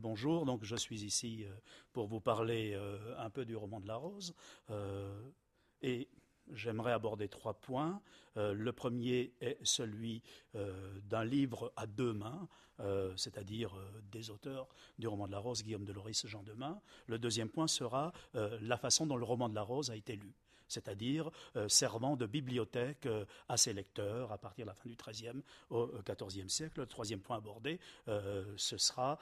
Bonjour, donc je suis ici euh, pour vous parler euh, un peu du roman de la Rose. Euh, et j'aimerais aborder trois points. le premier est celui d'un livre à deux mains, c'est-à-dire des auteurs du roman de la Rose, Guillaume de Loris, Jean Demain. Le deuxième point sera la façon dont le roman de la Rose a été lu c'est-à-dire euh, servant de bibliothèque euh, à ses lecteurs à partir de la fin du XIIIe au XIVe euh, siècle. Le troisième point abordé, ce sera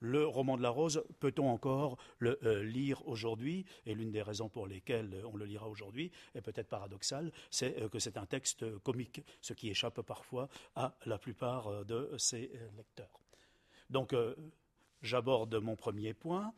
le roman de la rose. Peut-on encore le lire aujourd'hui? Et l'une des raisons pour lesquelles on le lira aujourd'hui est peut-être paradoxale, c'est que c'est un texte comique, ce qui échappe parfois à la plupart de ses lecteurs. Donc, j'aborde mon premier point.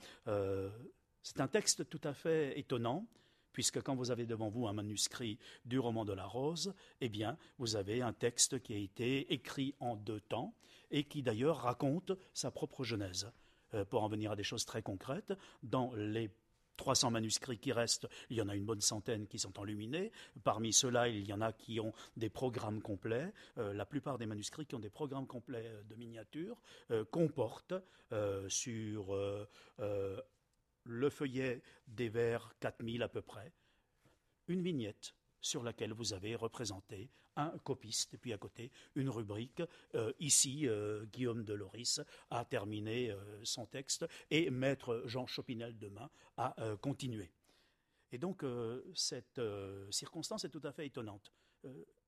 c'est un texte tout à fait étonnant puisque quand vous avez devant vous un manuscrit du roman de la Rose, eh bien, vous avez un texte qui a été écrit en deux temps et qui d'ailleurs raconte sa propre genèse. Euh, pour en venir à des choses très concrètes, dans les 300 manuscrits qui restent, il y en a une bonne centaine qui sont enluminés. Parmi ceux-là, il y en a qui ont des programmes complets. Euh, la plupart des manuscrits qui ont des programmes complets euh, de miniatures comportent sur le feuillet des vers 4000 à peu près, une vignette sur laquelle vous avez représenté un copiste, et puis à côté une rubrique. Euh, ici, euh, Guillaume de Loris a terminé euh, son texte et maître Jean Chopinel demain a continué. Et donc, cette circonstance est tout à fait étonnante.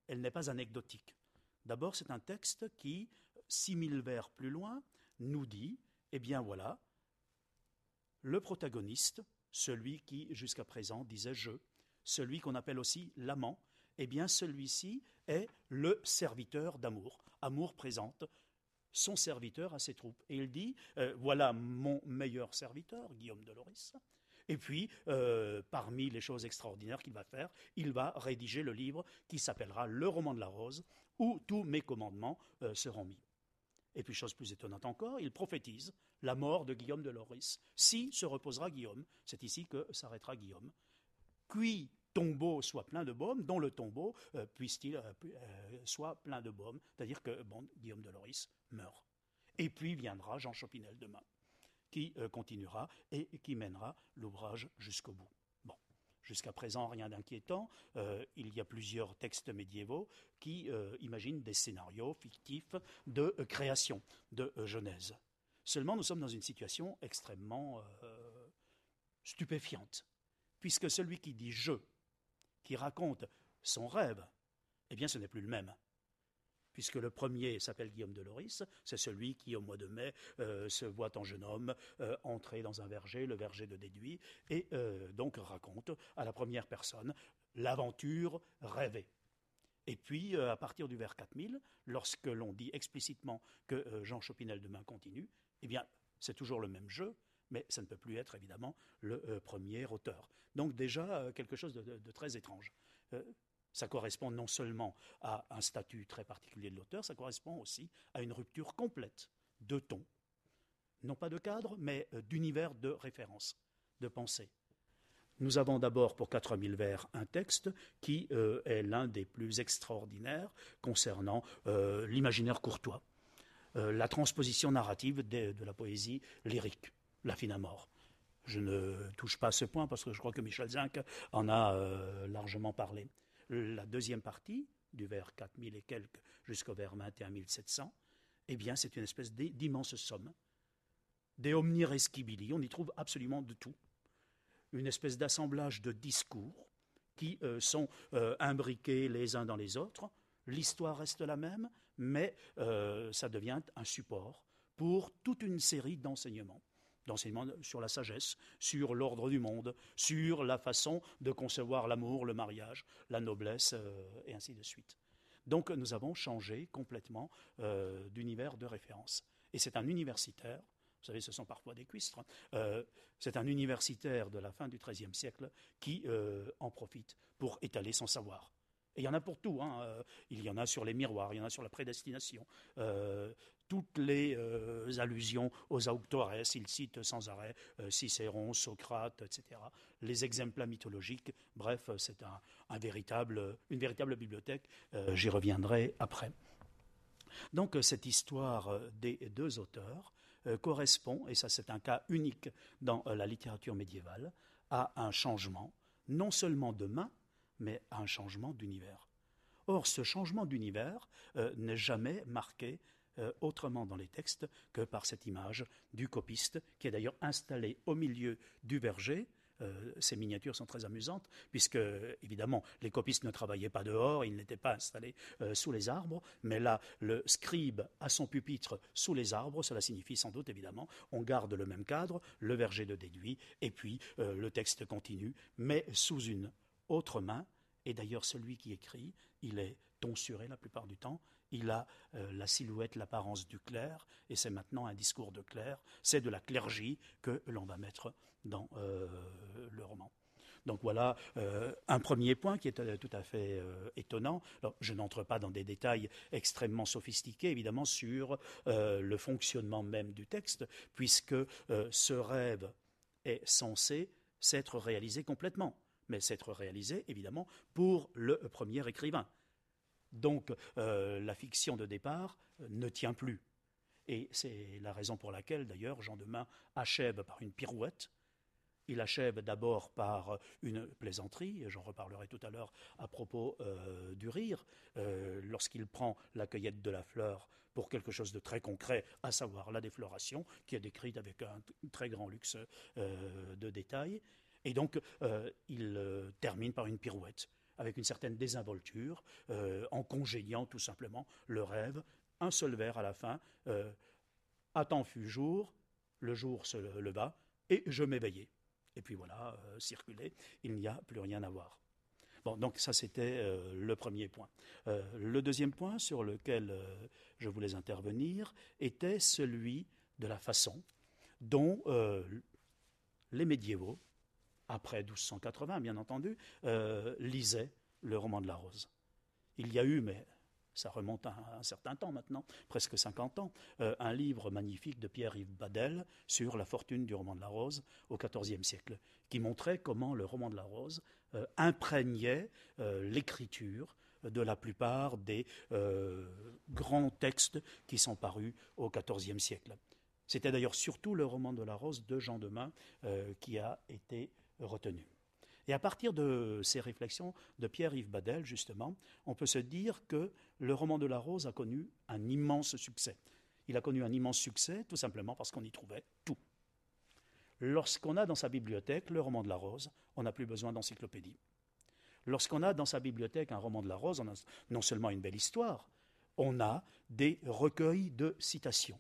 elle n'est pas anecdotique. D'abord, c'est un texte qui, 6000 vers plus loin, nous dit, eh bien voilà, le protagoniste, celui qui jusqu'à présent disait je, celui qu'on appelle aussi l'amant, eh bien celui-ci est le serviteur d'amour. Amour présente son serviteur à ses troupes. Et il dit, euh, voilà mon meilleur serviteur, Guillaume de Loris. Et puis, euh, parmi les choses extraordinaires qu'il va faire, il va rédiger le livre qui s'appellera Le roman de la rose, où tous mes commandements euh, seront mis. Et puis, chose plus étonnante encore, il prophétise la mort de Guillaume de Loris. Si se reposera Guillaume, c'est ici que s'arrêtera Guillaume. Qui tombeau soit plein de baume, dont le tombeau euh, puisse-t-il euh, euh, soit plein de baume, c'est-à-dire que bon, Guillaume de Loris meurt. Et puis viendra Jean Chopinel demain, qui continuera et qui mènera l'ouvrage jusqu'au bout. Jusqu'à présent, rien d'inquiétant. Euh, il y a plusieurs textes médiévaux qui euh, imaginent des scénarios fictifs de euh, création, de Genèse. Seulement, nous sommes dans une situation extrêmement stupéfiante, puisque celui qui dit je, qui raconte son rêve, eh bien, ce n'est plus le même puisque le premier s'appelle Guillaume de Loris, c'est celui qui, au mois de mai, euh, se voit en jeune homme euh, entrer dans un verger, le verger de Déduit, et euh, donc raconte à la première personne l'aventure rêvée. Et puis, à partir du vers 4000, lorsque l'on dit explicitement que Jean Chopinel demain continue, eh bien, c'est toujours le même jeu, mais ça ne peut plus être évidemment le premier auteur. Donc déjà quelque chose de, de très étrange. Ça correspond non seulement à un statut très particulier de l'auteur, ça correspond aussi à une rupture complète de ton, non pas de cadre, mais euh, d'univers de référence, de pensée. Nous avons d'abord pour 4000 vers un texte qui euh, est l'un des plus extraordinaires concernant euh, l'imaginaire courtois, la transposition narrative de, la poésie lyrique, la fine à mort. Je ne touche pas à ce point parce que je crois que Michel Zinc en a largement parlé. La deuxième partie, du vers 4000 et quelques jusqu'au vers 21700, eh bien, c'est une espèce d'immense somme. Des omni rescibili, on y trouve absolument de tout. Une espèce d'assemblage de discours qui euh, sont euh, imbriqués les uns dans les autres. L'histoire reste la même, mais euh, ça devient un support pour toute une série d'enseignements d'enseignement sur la sagesse, sur l'ordre du monde, sur la façon de concevoir l'amour, le mariage, la noblesse, euh, et ainsi de suite. Donc nous avons changé complètement euh, d'univers de référence. Et c'est un universitaire, vous savez, ce sont parfois des cuistres, euh, c'est un universitaire de la fin du XIIIe siècle qui en profite pour étaler son savoir. Et il y en a pour tout. Hein. Il y en a sur les miroirs, il y en a sur la prédestination. Toutes les euh, allusions aux auctores, il cite sans arrêt Cicéron, Socrate, etc. Les exemples mythologiques. Bref, c'est un, véritable, une véritable bibliothèque. J'y reviendrai après. Donc cette histoire des deux auteurs correspond, et ça c'est un cas unique dans la littérature médiévale, à un changement, non seulement de main, mais à un changement d'univers. Or, ce changement d'univers n'est jamais marqué autrement dans les textes que par cette image du copiste, qui est d'ailleurs installé au milieu du verger, euh, ces miniatures sont très amusantes, puisque, évidemment, les copistes ne travaillaient pas dehors, ils n'étaient pas installés euh, sous les arbres, mais là, le scribe a son pupitre sous les arbres, cela signifie sans doute, évidemment, on garde le même cadre, le verger de déduit, et puis euh, le texte continue, mais sous une autre main, et d'ailleurs, celui qui écrit, il est tonsuré la plupart du temps, il a la silhouette, l'apparence du clerc, et c'est maintenant un discours de clerc, c'est de la clergie que l'on va mettre dans euh, le roman. Donc voilà euh, un premier point qui est euh, tout à fait étonnant. je n'entre pas dans des détails extrêmement sophistiqués, évidemment, sur le fonctionnement même du texte, puisque ce rêve est censé s'être réalisé complètement, mais s'être réalisé, évidemment, pour le premier écrivain. Donc la fiction de départ ne tient plus. Et c'est la raison pour laquelle, d'ailleurs, Jean Demain achève par une pirouette il achève d'abord par une plaisanterie, j'en reparlerai tout à l'heure à propos euh, du rire, euh, lorsqu'il prend la cueillette de la fleur pour quelque chose de très concret, à savoir la défloration, qui est décrite avec un très grand luxe euh, de détails. Et donc, il termine par une pirouette, avec une certaine désinvolture, en congédiant tout simplement le rêve, un seul vers à la fin. à temps fut jour, le jour se leva, et je m'éveillai. Et puis voilà, euh, circuler, il n'y a plus rien à voir. Bon, donc ça c'était euh, le premier point. Euh, le deuxième point sur lequel je voulais intervenir était celui de la façon dont les médiévaux, après 1280 bien entendu, lisaient le roman de la rose. Il y a eu, mais ça remonte à un certain temps maintenant, presque 50 ans, euh, un livre magnifique de Pierre-Yves Badel sur la fortune du roman de la rose au XIVe siècle, qui montrait comment le roman de la rose euh, imprégnait euh, l'écriture de la plupart des grands textes qui sont parus au XIVe siècle. C'était d'ailleurs surtout le roman de la rose de Jean Demain qui a été Et à partir de ces réflexions de Pierre-Yves Badel, justement, on peut se dire que le roman de la Rose a connu un immense succès. Il a connu un immense succès tout simplement parce qu'on y trouvait tout. Lorsqu'on a dans sa bibliothèque le roman de la Rose, on n'a plus besoin d'encyclopédie. Lorsqu'on a dans sa bibliothèque un roman de la Rose, on a non seulement une belle histoire, on a des recueils de citations.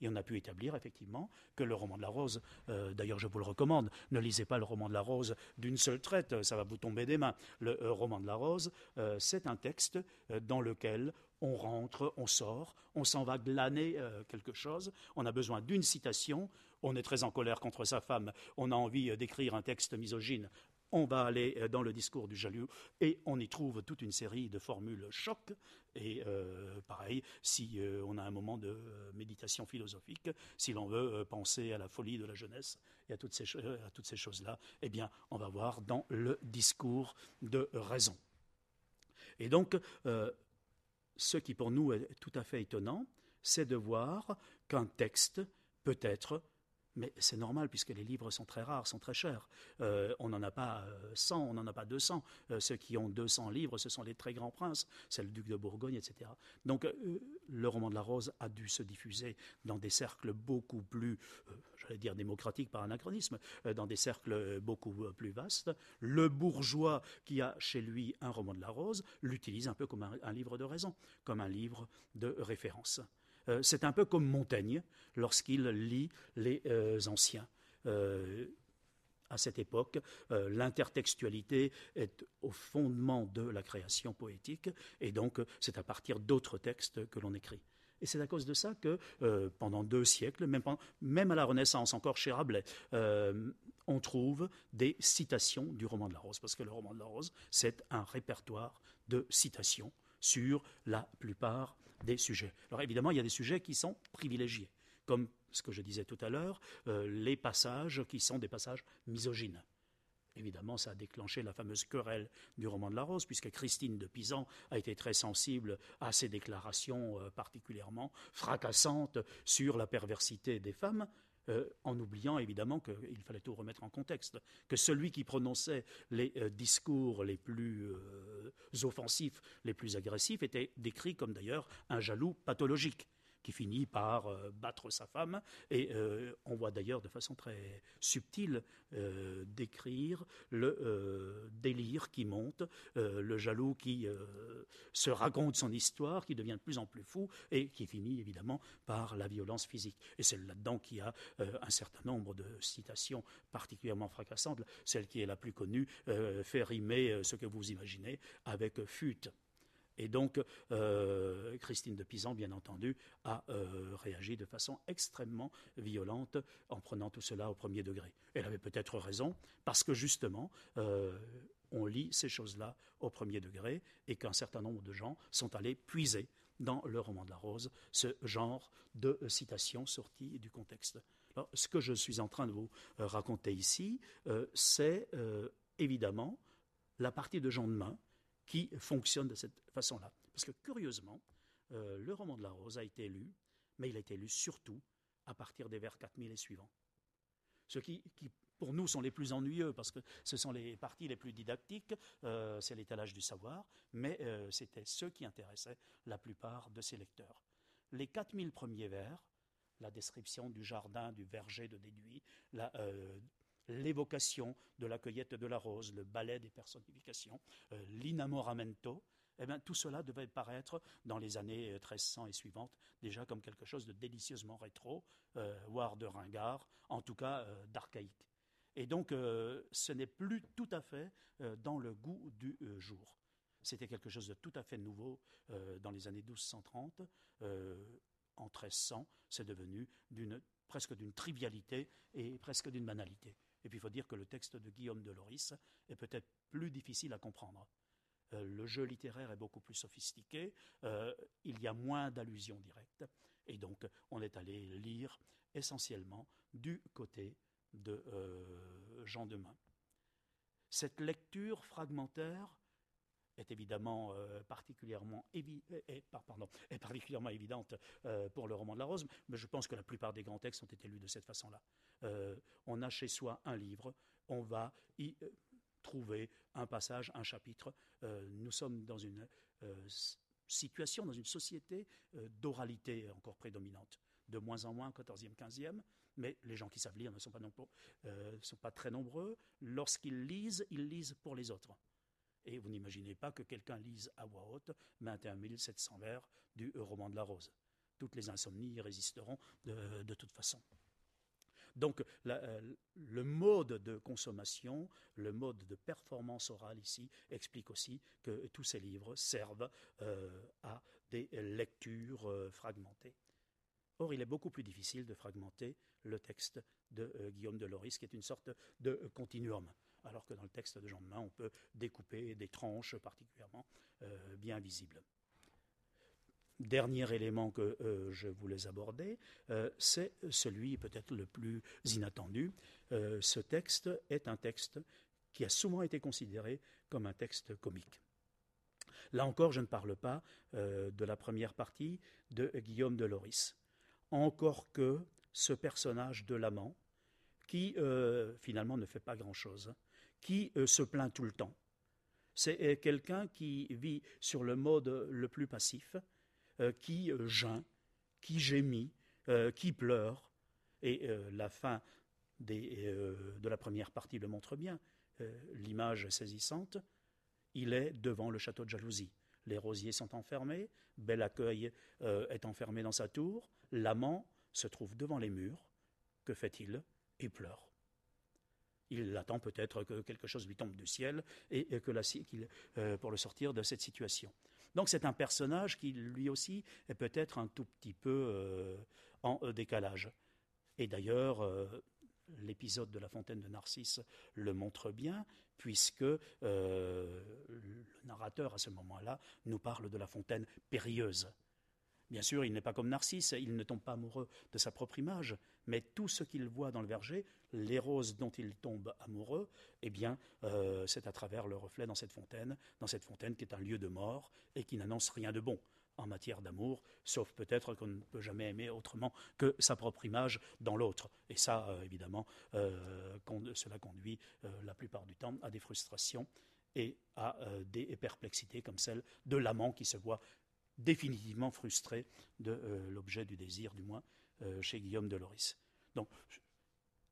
Et on a pu établir effectivement que le roman de la rose, euh, d'ailleurs je vous le recommande, ne lisez pas le roman de la rose d'une seule traite, ça va vous tomber des mains. Le euh, roman de la rose, euh, c'est un texte dans lequel on rentre, on sort, on s'en va glaner quelque chose, on a besoin d'une citation, on est très en colère contre sa femme, on a envie d'écrire un texte misogyne, on va aller euh, dans le discours du jaloux et on y trouve toute une série de formules choc. Et euh, pareil, si euh, on a un moment de méditation philosophique, si l'on veut penser à la folie de la jeunesse et à toutes ces, choses-là, eh bien, on va voir dans le discours de raison. Et donc, ce qui pour nous est tout à fait étonnant, c'est de voir qu'un texte peut être mais c'est normal puisque les livres sont très rares, sont très chers. Euh, on n'en a pas 100, euh, on n'en a pas 200. Euh, ceux qui ont 200 livres, ce sont les très grands princes, c'est le duc de Bourgogne, etc. Donc le roman de la rose a dû se diffuser dans des cercles beaucoup plus, j'allais dire démocratiques par anachronisme, dans des cercles beaucoup plus vastes. Le bourgeois qui a chez lui un roman de la rose l'utilise un peu comme un livre de raison, comme un livre de référence. Euh, c'est un peu comme Montaigne lorsqu'il lit les euh, anciens. Euh, à cette époque, l'intertextualité est au fondement de la création poétique, et donc c'est à partir d'autres textes que l'on écrit. Et c'est à cause de ça que pendant deux siècles, même, même, à la Renaissance, encore chez Rabelais, on trouve des citations du roman de la rose, parce que le roman de la rose, c'est un répertoire de citations sur la plupart des sujets. Alors évidemment, il y a des sujets qui sont privilégiés, comme ce que je disais tout à l'heure, euh, les passages qui sont des passages misogynes. Évidemment, ça a déclenché la fameuse querelle du roman de la Rose, puisque Christine de Pisan a été très sensible à ces déclarations euh, particulièrement fracassantes sur la perversité des femmes, euh, en oubliant évidemment qu'il fallait tout remettre en contexte, que celui qui prononçait les euh, discours les plus offensifs, les plus agressifs, était décrit comme d'ailleurs un jaloux pathologique qui finit par euh, battre sa femme. Et euh, on voit d'ailleurs de façon très subtile euh, décrire le délire qui monte, le jaloux qui se raconte son histoire, qui devient de plus en plus fou et qui finit évidemment par la violence physique. Et c'est là-dedans qu'il y a un certain nombre de citations particulièrement fracassantes. Celle qui est la plus connue fait rimer ce que vous imaginez avec fut. Et donc, euh, Christine de Pisan, bien entendu, a euh, réagi de façon extrêmement violente en prenant tout cela au premier degré. Elle avait peut-être raison, parce que justement, euh, on lit ces choses-là au premier degré et qu'un certain nombre de gens sont allés puiser dans le roman de la rose ce genre de citations sorties du contexte. Ce que je suis en train de vous raconter ici, c'est évidemment la partie de Jean de Main qui fonctionne de cette façon-là. Parce que curieusement, euh, le roman de la Rose a été lu, mais il a été lu surtout à partir des vers 4000 et suivants. Ce qui, pour nous, sont les plus ennuyeux, parce que ce sont les parties les plus didactiques, euh, c'est l'étalage du savoir, mais euh, c'était ceux qui intéressaient la plupart de ces lecteurs. Les 4000 premiers vers, la description du jardin, du verger de Déduit, la, l'évocation de la cueillette de la rose, le ballet des personnifications, euh, l'inamoramento, eh bien, tout cela devait paraître dans les années 1300 euh, et suivantes déjà comme quelque chose de délicieusement rétro, euh, voire de ringard, en tout cas d'archaïque. Et donc, ce n'est plus tout à fait dans le goût du jour. C'était quelque chose de tout à fait nouveau dans les années 1230. en 1300, c'est devenu presque d'une trivialité et presque d'une banalité. Et puis il faut dire que le texte de Guillaume de Loris est peut-être plus difficile à comprendre. Euh, le jeu littéraire est beaucoup plus sophistiqué, euh, il y a moins d'allusions directes, et donc on est allé lire essentiellement du côté de euh, Jean Demain. Cette lecture fragmentaire est évidemment euh, est particulièrement évidente euh, pour le roman de la Rose, mais je pense que la plupart des grands textes ont été lus de cette façon-là. Euh, on a chez soi un livre, on va y trouver un passage, un chapitre. nous sommes dans une situation, dans une société d'oralité encore prédominante. De moins en moins, 14e, 15e, mais les gens qui savent lire ne sont pas très nombreux. Lorsqu'ils lisent, ils lisent pour les autres. Et vous n'imaginez pas que quelqu'un lise à voix haute 21 700 vers du roman de la rose. Toutes les insomnies y résisteront de, toute façon. Donc euh, le mode de consommation, le mode de performance orale ici explique aussi que tous ces livres servent euh, à des lectures euh, fragmentées. Or, il est beaucoup plus difficile de fragmenter le texte de Guillaume de Loris, qui est une sorte de continuum alors que dans le texte de Jean de Main, on peut découper des tranches particulièrement euh, bien visibles. Dernier élément que euh, je voulais aborder, euh, c'est celui peut-être le plus inattendu. ce texte est un texte qui a souvent été considéré comme un texte comique. Là encore, je ne parle pas de la première partie de Guillaume de Loris. Encore que ce personnage de l'amant, qui finalement ne fait pas grand-chose, qui euh, se plaint tout le temps. C'est euh, quelqu'un qui vit sur le mode le plus passif, euh, qui geint, qui gémit, qui pleure. Et la fin de la première partie le montre bien. L'image saisissante, il est devant le château de jalousie. Les rosiers sont enfermés, Bel Accueil est enfermé dans sa tour, l'amant se trouve devant les murs. Que fait-il? Il pleure il attend peut-être que quelque chose lui tombe du ciel et, que euh, pour le sortir de cette situation. Donc c'est un personnage qui lui aussi est peut-être un tout petit peu euh, en euh, décalage. Et d'ailleurs, l'épisode de la fontaine de Narcisse le montre bien, puisque le narrateur à ce moment-là nous parle de la fontaine périlleuse. Bien sûr, il n'est pas comme Narcisse, il ne tombe pas amoureux de sa propre image, mais tout ce qu'il voit dans le verger, les roses dont il tombe amoureux, eh bien, euh, c'est à travers le reflet dans cette fontaine, dans cette fontaine qui est un lieu de mort et qui n'annonce rien de bon en matière d'amour, sauf peut-être qu'on ne peut jamais aimer autrement que sa propre image dans l'autre. Et ça, euh, évidemment, euh, cela conduit la plupart du temps à des frustrations et à des perplexités comme celle de l'amant qui se voit définitivement frustré de l'objet du désir, du moins chez Guillaume de Loris. Donc,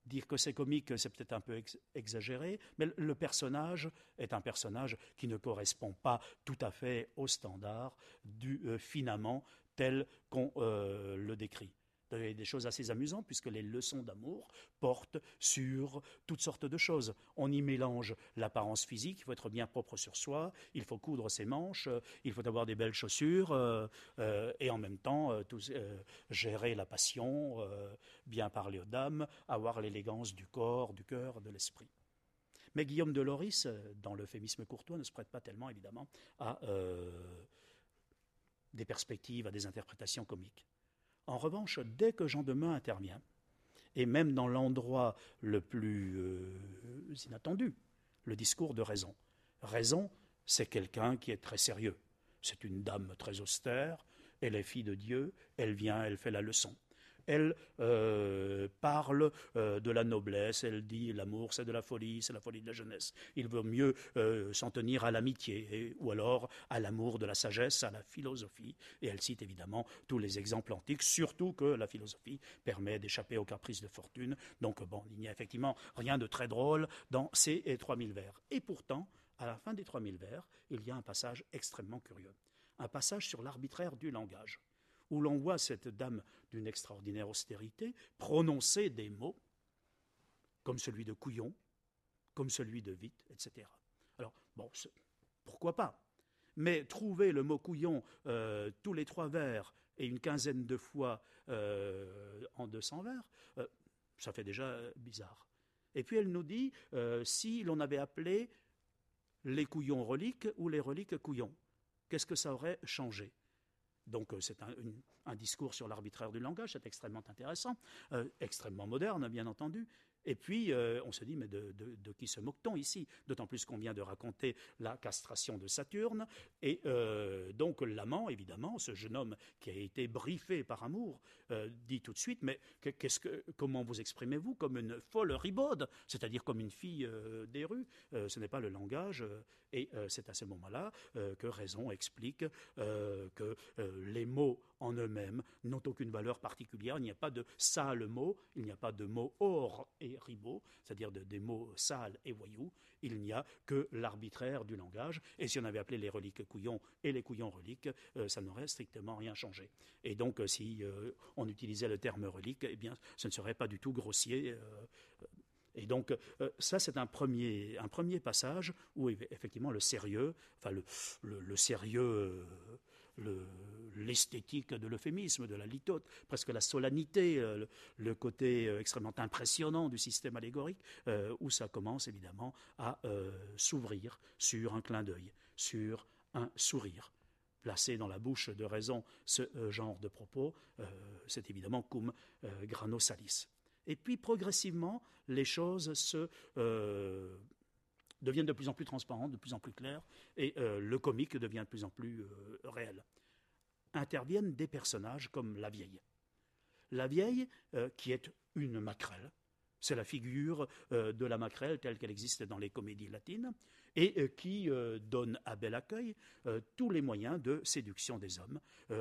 dire que c'est comique, c'est peut-être un peu exagéré, mais le personnage est un personnage qui ne correspond pas tout à fait au standard du euh, tel qu'on euh, le décrit. Des choses assez amusantes puisque les leçons d'amour portent sur toutes sortes de choses. On y mélange l'apparence physique, il faut être bien propre sur soi, il faut coudre ses manches, il faut avoir des belles chaussures euh, euh, et en même temps euh, gérer la passion, bien parler aux dames, avoir l'élégance du corps, du cœur, de l'esprit. Mais Guillaume de Loris, dans l'euphémisme courtois, ne se prête pas tellement évidemment à des perspectives, à des interprétations comiques. En revanche, dès que Jean Demain intervient, et même dans l'endroit le plus euh, inattendu, le discours de raison. Raison, c'est quelqu'un qui est très sérieux. C'est une dame très austère, elle est fille de Dieu, elle vient, elle fait la leçon elle euh, parle euh, de la noblesse, elle dit l'amour c'est de la folie, c'est la folie de la jeunesse. Il vaut mieux euh, s'en tenir à l'amitié ou alors à l'amour de la sagesse, à la philosophie. Et elle cite évidemment tous les exemples antiques, surtout que la philosophie permet d'échapper aux caprices de fortune. Donc bon, il n'y a effectivement rien de très drôle dans ces 3000 vers. Et pourtant, à la fin des 3000 vers, il y a un passage extrêmement curieux. Un passage sur l'arbitraire du langage où l'on voit cette dame d'une extraordinaire austérité prononcer des mots comme celui de Couillon, comme celui de Vite, etc. Alors, bon, pourquoi pas? Mais trouver le mot Couillon euh, tous les trois vers et une quinzaine de fois euh, en 200 vers, euh, ça fait déjà bizarre. Et puis elle nous dit si l'on avait appelé les couillons reliques ou les reliques couillons, qu'est-ce que ça aurait changé? Donc euh, c'est un, discours sur l'arbitraire du langage, c'est extrêmement intéressant, euh, extrêmement moderne bien entendu, et puis, euh, on se dit, mais de, qui se moque-t-on ici? D'autant plus qu'on vient de raconter la castration de Saturne. Et euh, donc, l'amant, évidemment, ce jeune homme qui a été briefé par amour, euh, dit tout de suite, mais qu'est-ce que, comment vous exprimez-vous Comme une folle ribaude, c'est-à-dire comme une fille des rues? ce n'est pas le langage. et c'est à ce moment-là que Raison explique que les mots en eux-mêmes n'ont aucune valeur particulière. Il n'y a pas de sale mot, il n'y a pas de mot or et ribot, c'est-à-dire des mots sales et voyous. Il n'y a que l'arbitraire du langage. Et si on avait appelé les reliques couillons et les couillons reliques, euh, ça n'aurait strictement rien changé. Et donc, euh, si euh, on utilisait le terme relique, eh bien, ce ne serait pas du tout grossier. Et donc, ça, c'est un premier, un premier passage où, effectivement, le sérieux, enfin, le, le sérieux l'esthétique de l'euphémisme, de la litote, presque la solennité, euh, le, côté euh, extrêmement impressionnant du système allégorique, euh, où ça commence évidemment à s'ouvrir sur un clin d'œil, sur un sourire. Placé dans la bouche de raison ce genre de propos, c'est évidemment cum grano salis. Et puis progressivement, les choses se deviennent de plus en plus transparentes, de plus en plus claires, et le comique devient de plus en plus réel. Interviennent des personnages comme la vieille. La vieille, euh, qui est une maquerelle, c'est la figure de la maquerelle telle qu'elle existe dans les comédies latines, et euh, qui euh, donne à bel accueil euh, tous les moyens de séduction des hommes,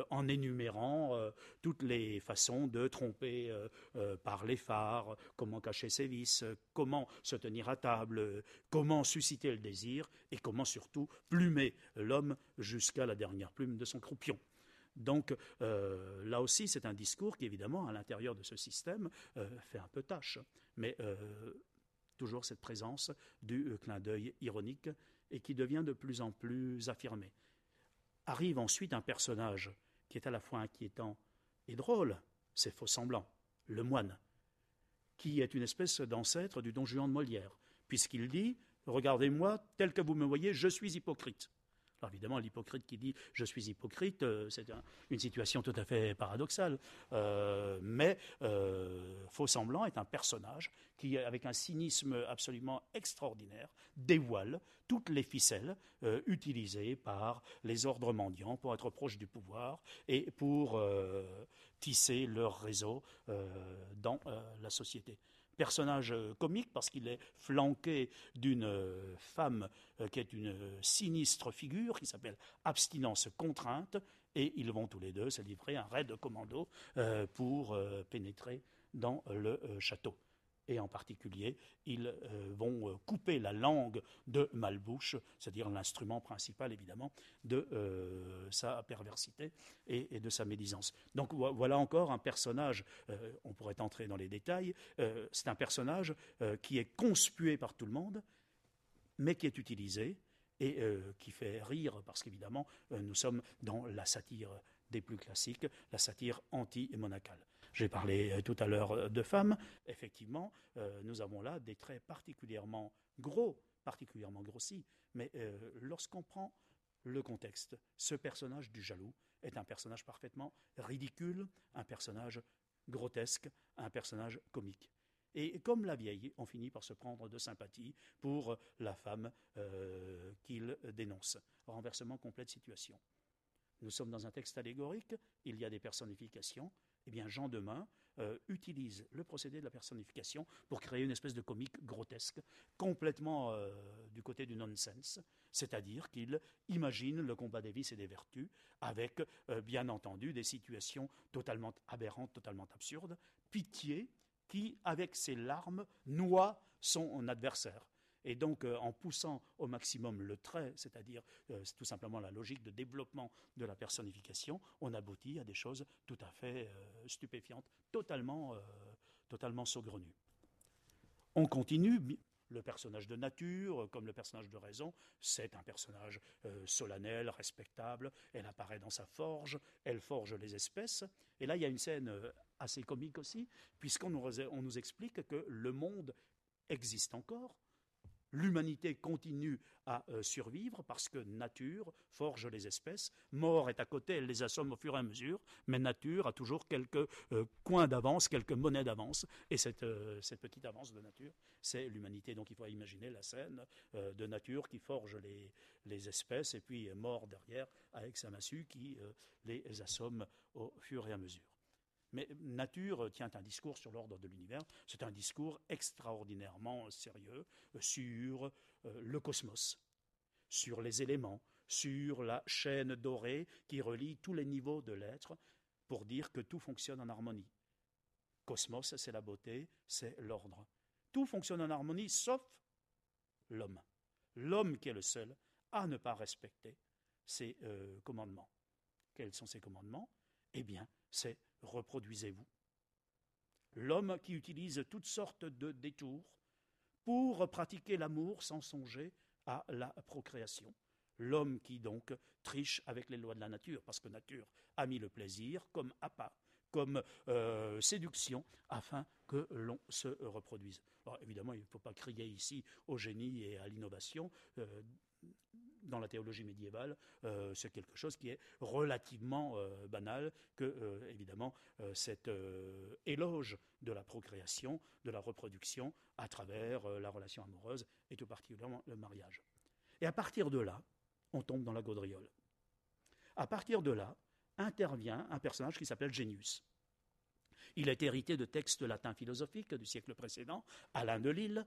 en énumérant toutes les façons de tromper par les phares, comment cacher ses vices, comment se tenir à table, comment susciter le désir, et comment surtout plumer l'homme jusqu'à la dernière plume de son croupion. Donc là aussi, c'est un discours qui, évidemment, à l'intérieur de ce système, fait un peu tâche. Mais toujours cette présence du euh, clin d'œil ironique et qui devient de plus en plus affirmé. Arrive ensuite un personnage qui est à la fois inquiétant et drôle, c'est faux semblant, le moine, qui est une espèce d'ancêtre du don Juan de Molière, puisqu'il dit Regardez-moi, tel que vous me voyez, je suis hypocrite. Alors évidemment, l'hypocrite qui dit je suis hypocrite, euh, c'est une situation tout à fait paradoxale. Euh, mais euh, Faux Semblant est un personnage qui, avec un cynisme absolument extraordinaire, dévoile toutes les ficelles utilisées par les ordres mendiants pour être proches du pouvoir et pour tisser leur réseau dans la société personnage euh, comique parce qu'il est flanqué d'une euh, femme euh, qui est une sinistre figure qui s'appelle Abstinence contrainte et ils vont tous les deux se livrer un raid de commando pour pénétrer dans le château et en particulier, ils euh, vont euh, couper la langue de Malbouche, c'est-à-dire l'instrument principal, évidemment, de euh, sa perversité et, de sa médisance. Donc voilà encore un personnage, on pourrait entrer dans les détails, c'est un personnage qui est conspué par tout le monde, mais qui est utilisé et qui fait rire, parce qu'évidemment, nous sommes dans la satire des plus classiques, la satire anti-monacale. J'ai parlé euh, tout à l'heure euh, de femmes. Effectivement, euh, nous avons là des traits particulièrement gros, particulièrement grossis. Mais lorsqu'on prend le contexte, ce personnage du jaloux est un personnage parfaitement ridicule, un personnage grotesque, un personnage comique. Et comme la vieille, on finit par se prendre de sympathie pour la femme qu'il dénonce. Renversement complet de situation. Nous sommes dans un texte allégorique, il y a des personnifications, eh bien Jean Demain euh, utilise le procédé de la personnification pour créer une espèce de comique grotesque, complètement euh, du côté du nonsense, c'est-à-dire qu'il imagine le combat des vices et des vertus avec, euh, bien entendu, des situations totalement aberrantes, totalement absurdes, pitié qui, avec ses larmes, noie son adversaire. Et donc, euh, en poussant au maximum le trait, c'est-à-dire euh, tout simplement la logique de développement de la personnification, on aboutit à des choses tout à fait euh, stupéfiantes, totalement, totalement saugrenues. On continue. Le personnage de nature, comme le personnage de raison, c'est un personnage solennel, respectable. Elle apparaît dans sa forge, elle forge les espèces. Et là, il y a une scène assez comique aussi, puisqu'on nous, on nous explique que le monde existe encore, L'humanité continue à euh, survivre parce que nature forge les espèces. Mort est à côté, elle les assomme au fur et à mesure, mais nature a toujours quelques euh, coins d'avance, quelques monnaies d'avance. Et euh, cette, petite avance de nature, c'est l'humanité. Donc il faut imaginer la scène de nature qui forge les, les, espèces et puis mort derrière avec sa massue qui les assomme au fur et à mesure. Mais Nature tient un discours sur l'ordre de l'univers. C'est un discours extraordinairement sérieux sur euh, le cosmos, sur les éléments, sur la chaîne dorée qui relie tous les niveaux de l'être pour dire que tout fonctionne en harmonie. Cosmos, c'est la beauté, c'est l'ordre. Tout fonctionne en harmonie sauf l'homme. L'homme qui est le seul à ne pas respecter ses euh, commandements. Quels sont ces commandements? Eh bien, c'est reproduisez-vous. L'homme qui utilise toutes sortes de détours pour pratiquer l'amour sans songer à la procréation. L'homme qui donc triche avec les lois de la nature, parce que nature a mis le plaisir comme appât, comme euh, séduction, afin que l'on se reproduise. Évidemment, il ne faut pas crier ici au génie et à l'innovation. Euh, dans la théologie médiévale, euh, c'est quelque chose qui est relativement euh, banal, que euh, évidemment cet éloge de la procréation, de la reproduction à travers la relation amoureuse et tout particulièrement le mariage. Et à partir de là, on tombe dans la gaudriole. À partir de là, intervient un personnage qui s'appelle Génius. Il est hérité de textes latins philosophiques du siècle précédent, Alain de Lille,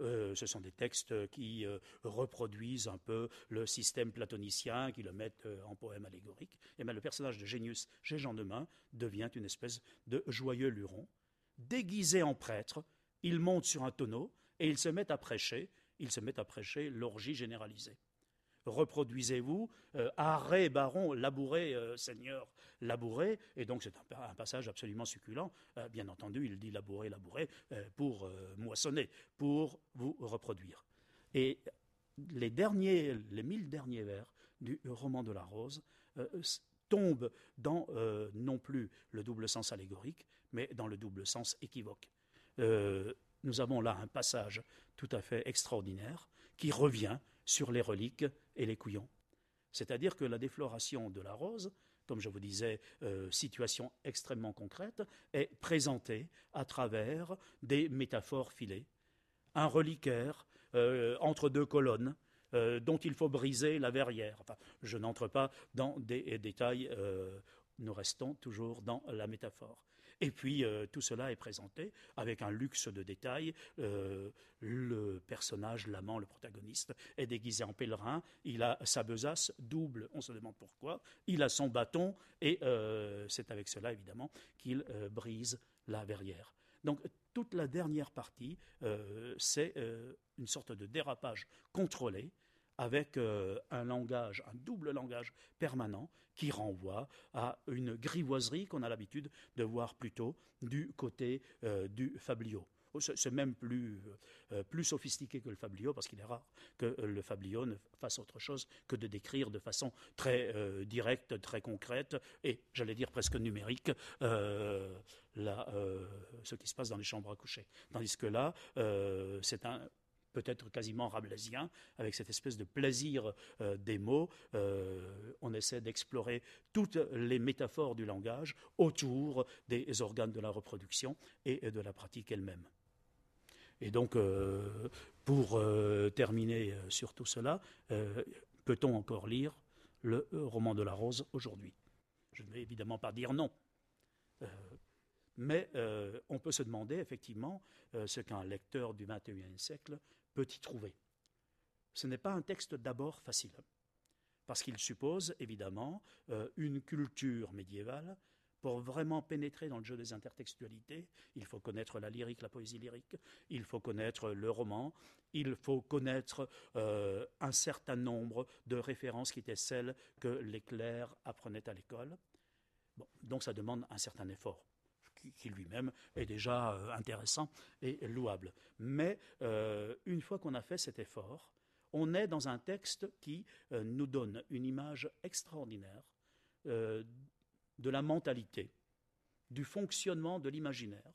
euh, ce sont des textes qui euh, reproduisent un peu le système platonicien, qui le mettent euh, en poème allégorique. Et bien le personnage de Génius chez Jean Demain devient une espèce de joyeux luron. Déguisé en prêtre, il monte sur un tonneau et il se met à prêcher. Il se met à prêcher l'orgie généralisée reproduisez-vous, euh, arrêt, baron, labouré, euh, seigneur, labouré. Et donc c'est un, passage absolument succulent. Euh, bien entendu, il dit labourer, labourer pour moissonner, pour vous reproduire. Et les derniers, les mille derniers vers du roman de la rose tombent dans non plus le double sens allégorique, mais dans le double sens équivoque. nous avons là un passage tout à fait extraordinaire qui revient sur les reliques et les couillons. C'est-à-dire que la défloration de la rose, comme je vous disais, euh, situation extrêmement concrète, est présentée à travers des métaphores filées. Un reliquaire euh, entre deux colonnes, euh, dont il faut briser la verrière. je n'entre pas dans des détails, nous restons toujours dans la métaphore. Et puis euh, tout cela est présenté avec un luxe de détails. Euh, le personnage, l'amant, le protagoniste, est déguisé en pèlerin. Il a sa besace double, on se demande pourquoi. Il a son bâton et euh, c'est avec cela évidemment qu'il brise la verrière. Donc toute la dernière partie, c'est une sorte de dérapage contrôlé avec euh, un langage, un double langage permanent qui renvoie à une grivoiserie qu'on a l'habitude de voir plutôt du côté euh, du fablio. Oh, c'est même plus, euh, plus sophistiqué que le fablio, parce qu'il est rare que le fablio ne fasse autre chose que de décrire de façon très directe, très concrète, et j'allais dire presque numérique, ce qui se passe dans les chambres à coucher. Tandis que là, c'est un peut-être quasiment rabelaisien, avec cette espèce de plaisir euh, des mots. Euh, on essaie d'explorer toutes les métaphores du langage autour des organes de la reproduction et de la pratique elle-même. Et donc, euh, pour terminer sur tout cela, peut-on encore lire le roman de la rose aujourd'hui? Je ne vais évidemment pas dire non. mais on peut se demander effectivement ce qu'un lecteur du XXIe siècle peut y trouver. Ce n'est pas un texte d'abord facile, parce qu'il suppose évidemment euh, une culture médiévale. Pour vraiment pénétrer dans le jeu des intertextualités, il faut connaître la lyrique, la poésie lyrique, il faut connaître le roman, il faut connaître euh, un certain nombre de références qui étaient celles que les clercs apprenaient à l'école. donc ça demande un certain effort qui, lui-même est déjà euh, intéressant et louable. Mais euh, une fois qu'on a fait cet effort, on est dans un texte qui euh, nous donne une image extraordinaire de la mentalité, du fonctionnement de l'imaginaire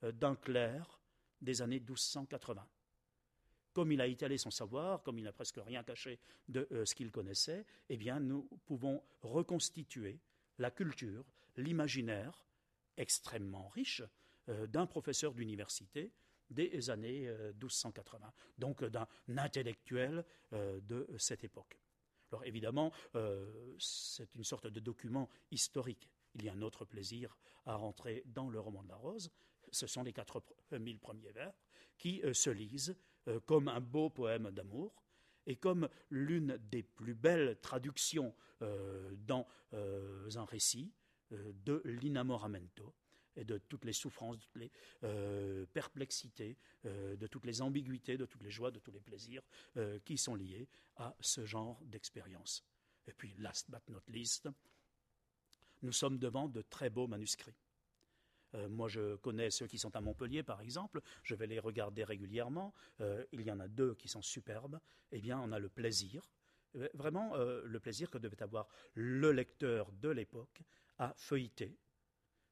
d'un clerc des années 1280 comme il a étalé son savoir, comme il n'a presque rien caché de ce qu'il connaissait, eh bien, nous pouvons reconstituer la culture, l'imaginaire extrêmement riche euh, d'un professeur d'université des années 1280, euh, donc euh, d'un intellectuel de cette époque. Alors évidemment, c'est une sorte de document historique. Il y a un autre plaisir à rentrer dans le roman de la Rose. Ce sont les 4000 premiers vers qui se lisent comme un beau poème d'amour et comme l'une des plus belles traductions dans un récit de l'inamoramento et de toutes les souffrances, de toutes les euh, perplexités, euh, de toutes les ambiguïtés, de toutes les joies, de tous les plaisirs qui sont liés à ce genre d'expérience. Et puis, last but not least, nous sommes devant de très beaux manuscrits. moi, je connais ceux qui sont à Montpellier, par exemple. Je vais les regarder régulièrement. il y en a deux qui sont superbes. Eh bien, on a le plaisir, vraiment le plaisir que devait avoir le lecteur de l'époque à feuilleter.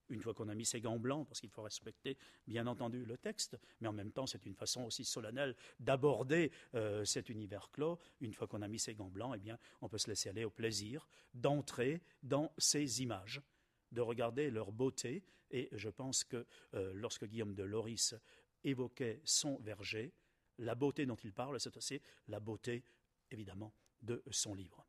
Une fois qu'on a mis ses gants blancs, parce qu'il faut respecter bien entendu le texte, mais en même temps c'est une façon aussi solennelle d'aborder euh, cet univers clos. Une fois qu'on a mis ses gants blancs, eh bien on peut se laisser aller au plaisir d'entrer dans ces images, de regarder leur beauté. Et je pense que euh, lorsque Guillaume de Loris évoquait son verger, la beauté dont il parle, c'est aussi la beauté évidemment de son livre.